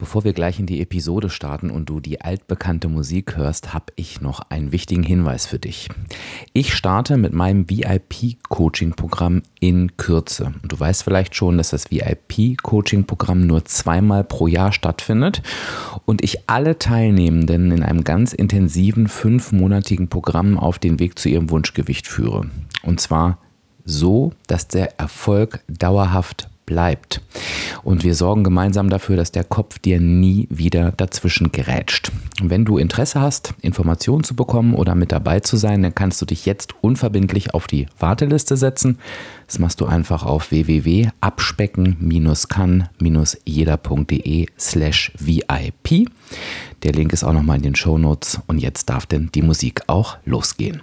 Bevor wir gleich in die Episode starten und du die altbekannte Musik hörst, habe ich noch einen wichtigen Hinweis für dich. Ich starte mit meinem VIP-Coaching-Programm in Kürze. Und du weißt vielleicht schon, dass das VIP-Coaching-Programm nur zweimal pro Jahr stattfindet und ich alle Teilnehmenden in einem ganz intensiven fünfmonatigen Programm auf den Weg zu ihrem Wunschgewicht führe. Und zwar so, dass der Erfolg dauerhaft bleibt. Und wir sorgen gemeinsam dafür, dass der Kopf dir nie wieder dazwischen gerätscht. Wenn du Interesse hast, Informationen zu bekommen oder mit dabei zu sein, dann kannst du dich jetzt unverbindlich auf die Warteliste setzen. Das machst du einfach auf www.abspecken-kann-jeder.de slash VIP. Der Link ist auch nochmal in den Show Notes und jetzt darf denn die Musik auch losgehen.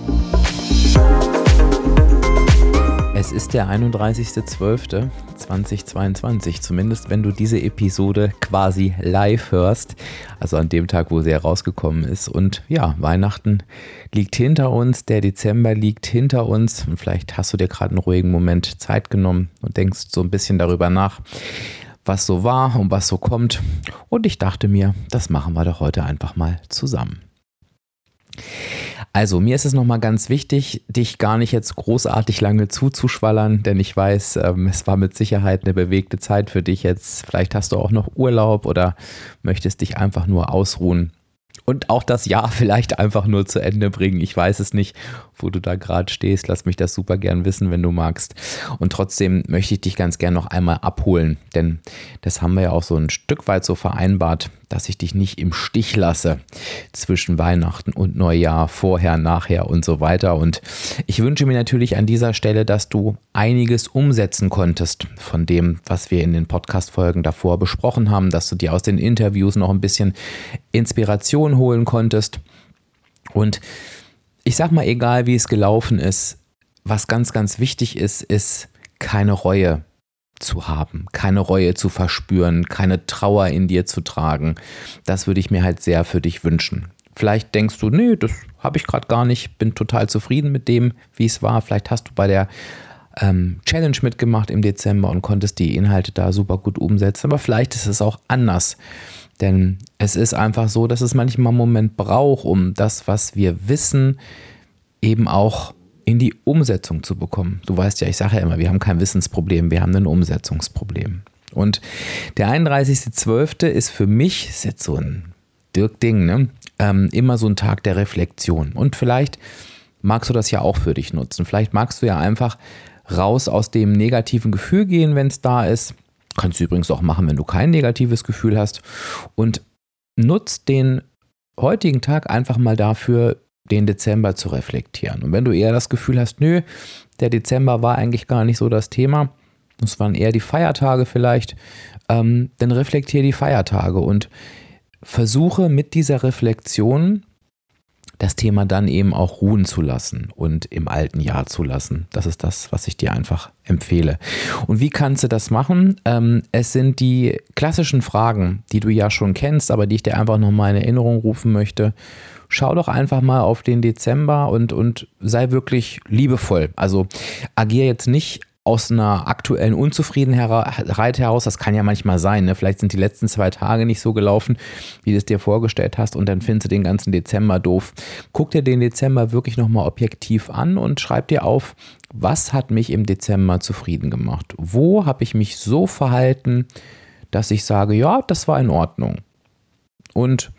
Der 31.12.2022, zumindest wenn du diese Episode quasi live hörst, also an dem Tag, wo sie herausgekommen ist. Und ja, Weihnachten liegt hinter uns, der Dezember liegt hinter uns und vielleicht hast du dir gerade einen ruhigen Moment Zeit genommen und denkst so ein bisschen darüber nach, was so war und was so kommt. Und ich dachte mir, das machen wir doch heute einfach mal zusammen. Also, mir ist es nochmal ganz wichtig, dich gar nicht jetzt großartig lange zuzuschwallern, denn ich weiß, ähm, es war mit Sicherheit eine bewegte Zeit für dich jetzt. Vielleicht hast du auch noch Urlaub oder möchtest dich einfach nur ausruhen und auch das Jahr vielleicht einfach nur zu Ende bringen. Ich weiß es nicht, wo du da gerade stehst. Lass mich das super gern wissen, wenn du magst. Und trotzdem möchte ich dich ganz gern noch einmal abholen, denn das haben wir ja auch so ein Stück weit so vereinbart, dass ich dich nicht im Stich lasse zwischen Weihnachten und Neujahr, vorher, nachher und so weiter. Und ich wünsche mir natürlich an dieser Stelle, dass du einiges umsetzen konntest von dem, was wir in den Podcast-Folgen davor besprochen haben, dass du dir aus den Interviews noch ein bisschen Inspiration holen konntest. Und ich sag mal, egal wie es gelaufen ist, was ganz, ganz wichtig ist, ist keine Reue zu haben, keine Reue zu verspüren, keine Trauer in dir zu tragen. Das würde ich mir halt sehr für dich wünschen. Vielleicht denkst du, nee, das habe ich gerade gar nicht, bin total zufrieden mit dem, wie es war. Vielleicht hast du bei der ähm, Challenge mitgemacht im Dezember und konntest die Inhalte da super gut umsetzen. Aber vielleicht ist es auch anders. Denn es ist einfach so, dass es manchmal einen Moment braucht, um das, was wir wissen, eben auch in die Umsetzung zu bekommen. Du weißt ja, ich sage ja immer, wir haben kein Wissensproblem, wir haben ein Umsetzungsproblem. Und der 31.12. ist für mich, ist jetzt so ein Dirk-Ding, ne? Ähm, immer so ein Tag der Reflexion. Und vielleicht magst du das ja auch für dich nutzen. Vielleicht magst du ja einfach raus aus dem negativen Gefühl gehen, wenn es da ist. Kannst du übrigens auch machen, wenn du kein negatives Gefühl hast. Und nutzt den heutigen Tag einfach mal dafür, den Dezember zu reflektieren. Und wenn du eher das Gefühl hast, nö, der Dezember war eigentlich gar nicht so das Thema, es waren eher die Feiertage vielleicht, ähm, dann reflektiere die Feiertage und versuche mit dieser Reflexion das Thema dann eben auch ruhen zu lassen und im alten Jahr zu lassen. Das ist das, was ich dir einfach empfehle. Und wie kannst du das machen? Ähm, es sind die klassischen Fragen, die du ja schon kennst, aber die ich dir einfach nochmal in Erinnerung rufen möchte schau doch einfach mal auf den Dezember und, und sei wirklich liebevoll. Also agier jetzt nicht aus einer aktuellen Unzufriedenheit heraus, das kann ja manchmal sein, ne? vielleicht sind die letzten zwei Tage nicht so gelaufen, wie du es dir vorgestellt hast und dann findest du den ganzen Dezember doof. Guck dir den Dezember wirklich nochmal objektiv an und schreib dir auf, was hat mich im Dezember zufrieden gemacht? Wo habe ich mich so verhalten, dass ich sage, ja, das war in Ordnung. Und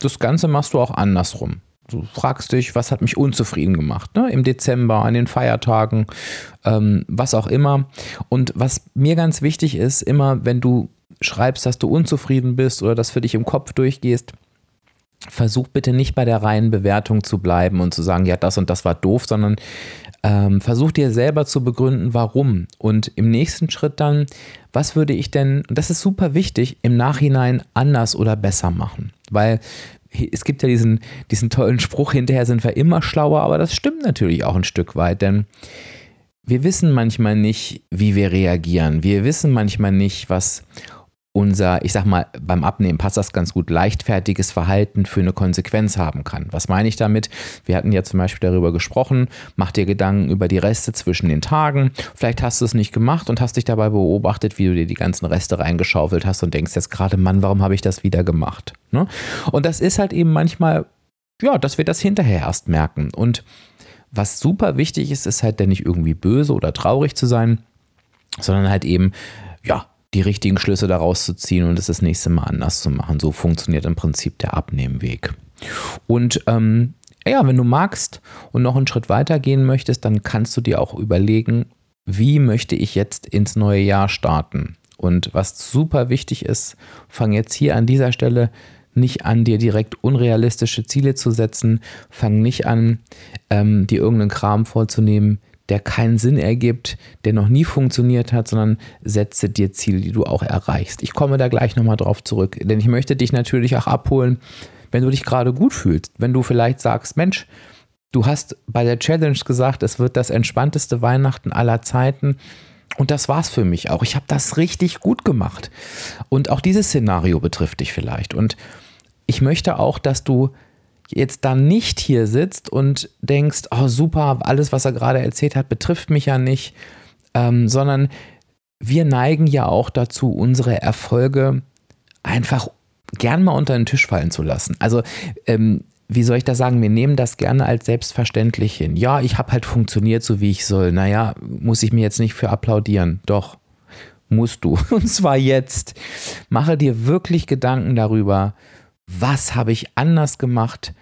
das Ganze machst du auch andersrum. Du fragst dich, was hat mich unzufrieden gemacht, ne? im Dezember, an den Feiertagen, ähm, was auch immer. Und was mir ganz wichtig ist, immer wenn du schreibst, dass du unzufrieden bist oder das für dich im Kopf durchgehst, versuch bitte nicht bei der reinen Bewertung zu bleiben und zu sagen, ja, das und das war doof, sondern Ähm, versuch dir selber zu begründen, warum. Und im nächsten Schritt dann, was würde ich denn, das ist super wichtig, im Nachhinein anders oder besser machen. Weil es gibt ja diesen, diesen tollen Spruch, hinterher sind wir immer schlauer, aber das stimmt natürlich auch ein Stück weit, denn wir wissen manchmal nicht, wie wir reagieren. Wir wissen manchmal nicht, was unser, ich sag mal, beim Abnehmen passt das ganz gut, leichtfertiges Verhalten für eine Konsequenz haben kann. Was meine ich damit? Wir hatten ja zum Beispiel darüber gesprochen, mach dir Gedanken über die Reste zwischen den Tagen. Vielleicht hast du es nicht gemacht und hast dich dabei beobachtet, wie du dir die ganzen Reste reingeschaufelt hast und denkst jetzt gerade, Mann, warum habe ich das wieder gemacht? Ne? Und das ist halt eben manchmal, ja, dass wir das hinterher erst merken. Und was super wichtig ist, ist halt dann nicht irgendwie böse oder traurig zu sein, sondern halt eben, ja, die richtigen Schlüsse daraus zu ziehen und es das nächste Mal anders zu machen. So funktioniert im Prinzip der Abnehmweg. Und ähm, ja, wenn du magst und noch einen Schritt weiter gehen möchtest, dann kannst du dir auch überlegen, wie möchte ich jetzt ins neue Jahr starten? Und was super wichtig ist, fang jetzt hier an dieser Stelle nicht an, dir direkt unrealistische Ziele zu setzen. Fang nicht an, ähm, dir irgendeinen Kram vorzunehmen, der keinen Sinn ergibt, der noch nie funktioniert hat, sondern setze dir Ziele, die du auch erreichst. Ich komme da gleich nochmal drauf zurück, denn ich möchte dich natürlich auch abholen, wenn du dich gerade gut fühlst. Wenn du vielleicht sagst, Mensch, du hast bei der Challenge gesagt, es wird das entspannteste Weihnachten aller Zeiten. Und das war's für mich auch. Ich habe das richtig gut gemacht. Und auch dieses Szenario betrifft dich vielleicht. Und ich möchte auch, dass du jetzt dann nicht hier sitzt und denkst, oh super, alles, was er gerade erzählt hat, betrifft mich ja nicht, ähm, sondern wir neigen ja auch dazu, unsere Erfolge einfach gern mal unter den Tisch fallen zu lassen. Also ähm, wie soll ich das sagen, wir nehmen das gerne als selbstverständlich hin. Ja, ich habe halt funktioniert so, wie ich soll. Naja, muss ich mir jetzt nicht für applaudieren. Doch, musst du. Und zwar jetzt. Mache dir wirklich Gedanken darüber, was habe ich anders gemacht,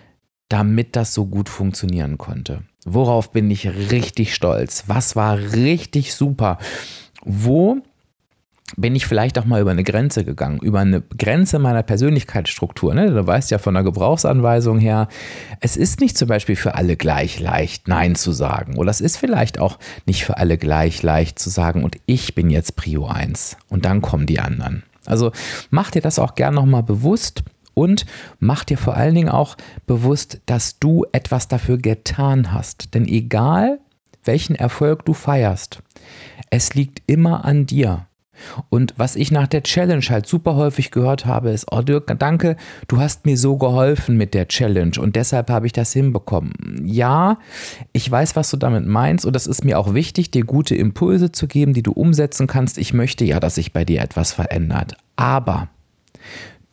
damit das so gut funktionieren konnte. Worauf bin ich richtig stolz? Was war richtig super? Wo bin ich vielleicht auch mal über eine Grenze gegangen, über eine Grenze meiner Persönlichkeitsstruktur. Ne? Du weißt ja von der Gebrauchsanweisung her, es ist nicht zum Beispiel für alle gleich leicht, Nein zu sagen. Oder es ist vielleicht auch nicht für alle gleich leicht zu sagen, und ich bin jetzt Prio 1 und dann kommen die anderen. Also mach dir das auch gern nochmal bewusst und mach dir vor allen Dingen auch bewusst, dass du etwas dafür getan hast. Denn egal, welchen Erfolg du feierst, es liegt immer an dir. Und was ich nach der Challenge halt super häufig gehört habe, ist, oh Dirk, danke, du hast mir so geholfen mit der Challenge und deshalb habe ich das hinbekommen. Ja, ich weiß, was du damit meinst und das ist mir auch wichtig, dir gute Impulse zu geben, die du umsetzen kannst. Ich möchte ja, dass sich bei dir etwas verändert. Aber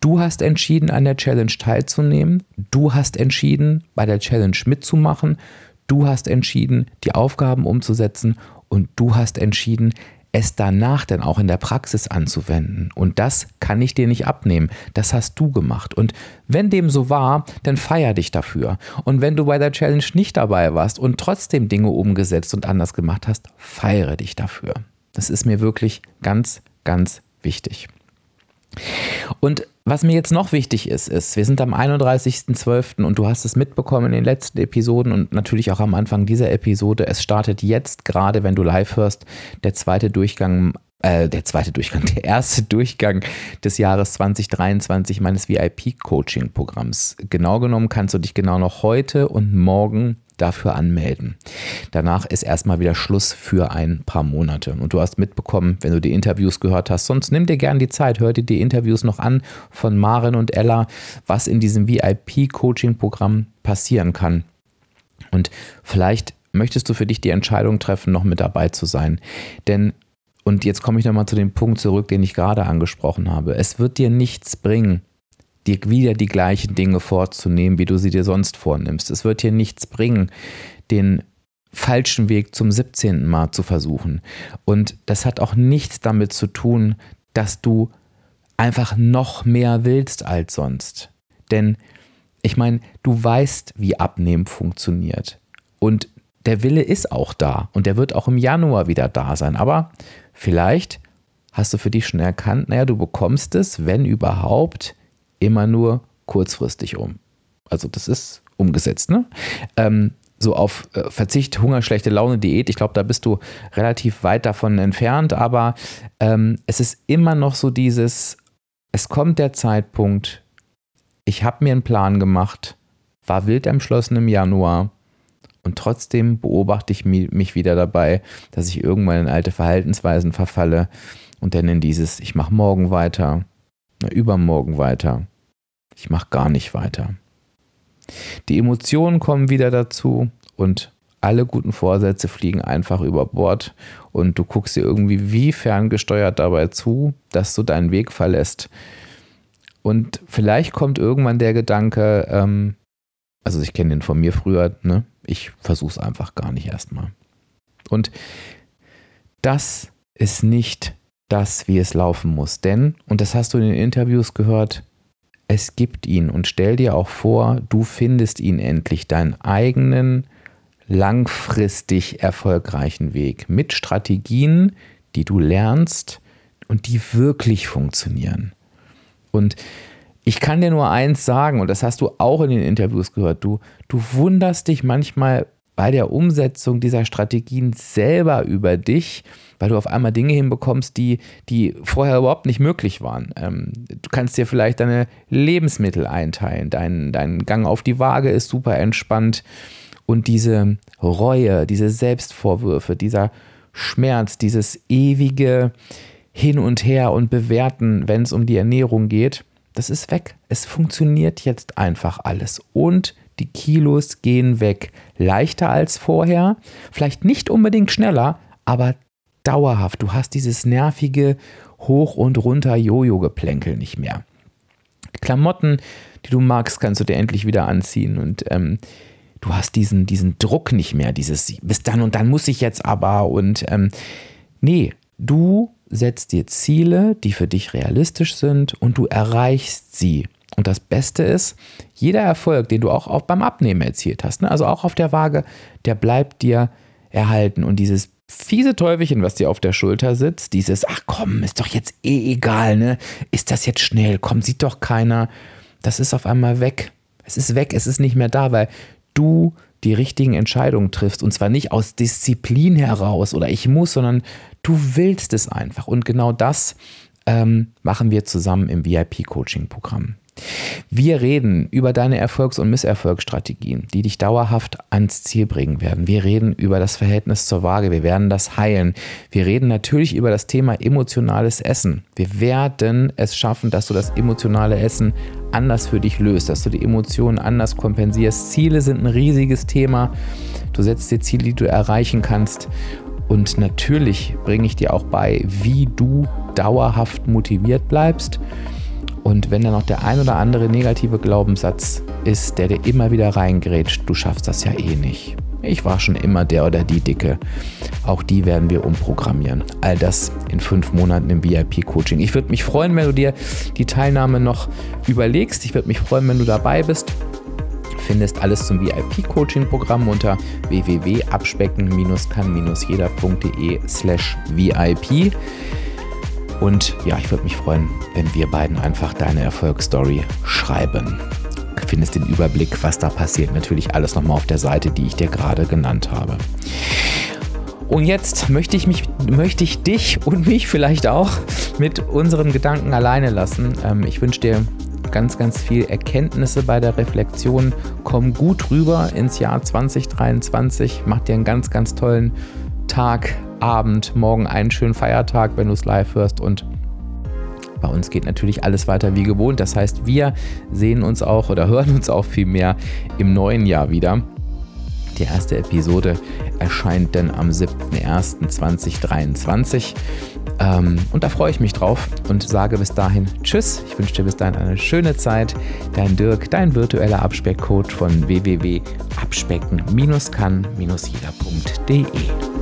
Du hast entschieden, an der Challenge teilzunehmen. Du hast entschieden, bei der Challenge mitzumachen. Du hast entschieden, die Aufgaben umzusetzen. Und du hast entschieden, es danach dann auch in der Praxis anzuwenden. Und das kann ich dir nicht abnehmen. Das hast du gemacht. Und wenn dem so war, dann feier dich dafür. Und wenn du bei der Challenge nicht dabei warst und trotzdem Dinge umgesetzt und anders gemacht hast, feiere dich dafür. Das ist mir wirklich ganz, ganz wichtig. Und was mir jetzt noch wichtig ist, ist, wir sind am 31.12. und du hast es mitbekommen in den letzten Episoden und natürlich auch am Anfang dieser Episode. Es startet jetzt gerade, wenn du live hörst, der zweite Durchgang äh, der zweite Durchgang, der erste Durchgang des Jahres 2023 meines VIP-Coaching-Programms. Genau genommen kannst du dich genau noch heute und morgen dafür anmelden. Danach ist erstmal wieder Schluss für ein paar Monate. Und du hast mitbekommen, wenn du die Interviews gehört hast, sonst nimm dir gerne die Zeit, hör dir die Interviews noch an von Maren und Ella, was in diesem VIP-Coaching-Programm passieren kann. Und vielleicht möchtest du für dich die Entscheidung treffen, noch mit dabei zu sein. Denn und jetzt komme ich nochmal zu dem Punkt zurück, den ich gerade angesprochen habe. Es wird dir nichts bringen, dir wieder die gleichen Dinge vorzunehmen, wie du sie dir sonst vornimmst. Es wird dir nichts bringen, den falschen Weg zum 17. Mal zu versuchen. Und das hat auch nichts damit zu tun, dass du einfach noch mehr willst als sonst. Denn ich meine, du weißt, wie Abnehmen funktioniert. Und der Wille ist auch da und der wird auch im Januar wieder da sein. Aber Vielleicht hast du für dich schon erkannt, naja, du bekommst es, wenn überhaupt, immer nur kurzfristig um. Also das ist umgesetzt, ne? Ähm, so auf äh, Verzicht, Hunger, schlechte Laune, Diät. Ich glaube, da bist du relativ weit davon entfernt, aber ähm, es ist immer noch so dieses, es kommt der Zeitpunkt, ich habe mir einen Plan gemacht, war wild entschlossen im Januar und trotzdem beobachte ich mich wieder dabei, dass ich irgendwann in alte Verhaltensweisen verfalle und dann in dieses, ich mache morgen weiter, na, übermorgen weiter, ich mache gar nicht weiter. Die Emotionen kommen wieder dazu und alle guten Vorsätze fliegen einfach über Bord und du guckst dir irgendwie wie ferngesteuert dabei zu, dass du deinen Weg verlässt. Und vielleicht kommt irgendwann der Gedanke, ähm, also ich kenne den von mir früher, ne? Ich versuche es einfach gar nicht erstmal. Und das ist nicht das, wie es laufen muss. Denn, und das hast du in den Interviews gehört, es gibt ihn. Und stell dir auch vor, du findest ihn endlich, deinen eigenen, langfristig erfolgreichen Weg mit Strategien, die du lernst und die wirklich funktionieren. Und ich kann dir nur eins sagen, und das hast du auch in den Interviews gehört, du, du wunderst dich manchmal bei der Umsetzung dieser Strategien selber über dich, weil du auf einmal Dinge hinbekommst, die, die vorher überhaupt nicht möglich waren. Ähm, du kannst dir vielleicht deine Lebensmittel einteilen, dein, dein Gang auf die Waage ist super entspannt und diese Reue, diese Selbstvorwürfe, dieser Schmerz, dieses ewige Hin und Her und Bewerten, wenn es um die Ernährung geht, das ist weg. Es funktioniert jetzt einfach alles. Und die Kilos gehen weg. Leichter als vorher, vielleicht nicht unbedingt schneller, aber dauerhaft. Du hast dieses nervige Hoch- und Runter-Jojo-Geplänkel nicht mehr. Klamotten, die du magst, kannst du dir endlich wieder anziehen und ähm, du hast diesen, diesen Druck nicht mehr, dieses bis dann und dann muss ich jetzt aber und ähm, nee, du setzt dir Ziele, die für dich realistisch sind und du erreichst sie. Und das Beste ist, jeder Erfolg, den du auch, auch beim Abnehmen erzielt hast, ne, also auch auf der Waage, der bleibt dir erhalten. Und dieses fiese Teufelchen, was dir auf der Schulter sitzt, dieses, ach komm, ist doch jetzt eh egal, ne? Ist das jetzt schnell? Komm, sieht doch keiner. Das ist auf einmal weg. Es ist weg, es ist nicht mehr da, weil du die richtigen Entscheidungen triffst. Und zwar nicht aus Disziplin heraus oder ich muss, sondern du willst es einfach. Und genau das ähm, machen wir zusammen im VIP-Coaching-Programm. Wir reden über deine Erfolgs- und Misserfolgsstrategien, die dich dauerhaft ans Ziel bringen werden. Wir reden über das Verhältnis zur Waage. Wir werden das heilen. Wir reden natürlich über das Thema emotionales Essen. Wir werden es schaffen, dass du das emotionale Essen anders für dich löst, dass du die Emotionen anders kompensierst. Ziele sind ein riesiges Thema. Du setzt dir Ziele, die du erreichen kannst. Und natürlich bringe ich dir auch bei, wie du dauerhaft motiviert bleibst. Und wenn da noch der ein oder andere negative Glaubenssatz ist, der dir immer wieder reingrätscht, du schaffst das ja eh nicht. Ich war schon immer der oder die Dicke. Auch die werden wir umprogrammieren. All das in fünf Monaten im VIP-Coaching. Ich würde mich freuen, wenn du dir die Teilnahme noch überlegst. Ich würde mich freuen, wenn du dabei bist findest alles zum VIP-Coaching-Programm unter www.abspecken-kann-jeder.de slash VIP. Und ja, ich würde mich freuen, wenn wir beiden einfach deine Erfolgsstory schreiben. Du findest den Überblick, was da passiert. Natürlich alles nochmal auf der Seite, die ich dir gerade genannt habe. Und jetzt möchte ich, mich, möchte ich dich und mich vielleicht auch mit unseren Gedanken alleine lassen. Ähm, ich wünsche dir ganz, ganz viel Erkenntnisse bei der Reflexion. Komm gut rüber ins Jahr 2023. Mach dir einen ganz, ganz tollen Tag, Abend, morgen einen schönen Feiertag, wenn du es live hörst und bei uns geht natürlich alles weiter wie gewohnt. Das heißt, wir sehen uns auch oder hören uns auch viel mehr im neuen Jahr wieder. Die erste Episode erscheint dann am 7.01.2023. Ähm, und da freue ich mich drauf und sage bis dahin Tschüss. Ich wünsche dir bis dahin eine schöne Zeit. Dein Dirk, dein virtueller Abspeckcoach von www.abspecken-kann-jeder.de.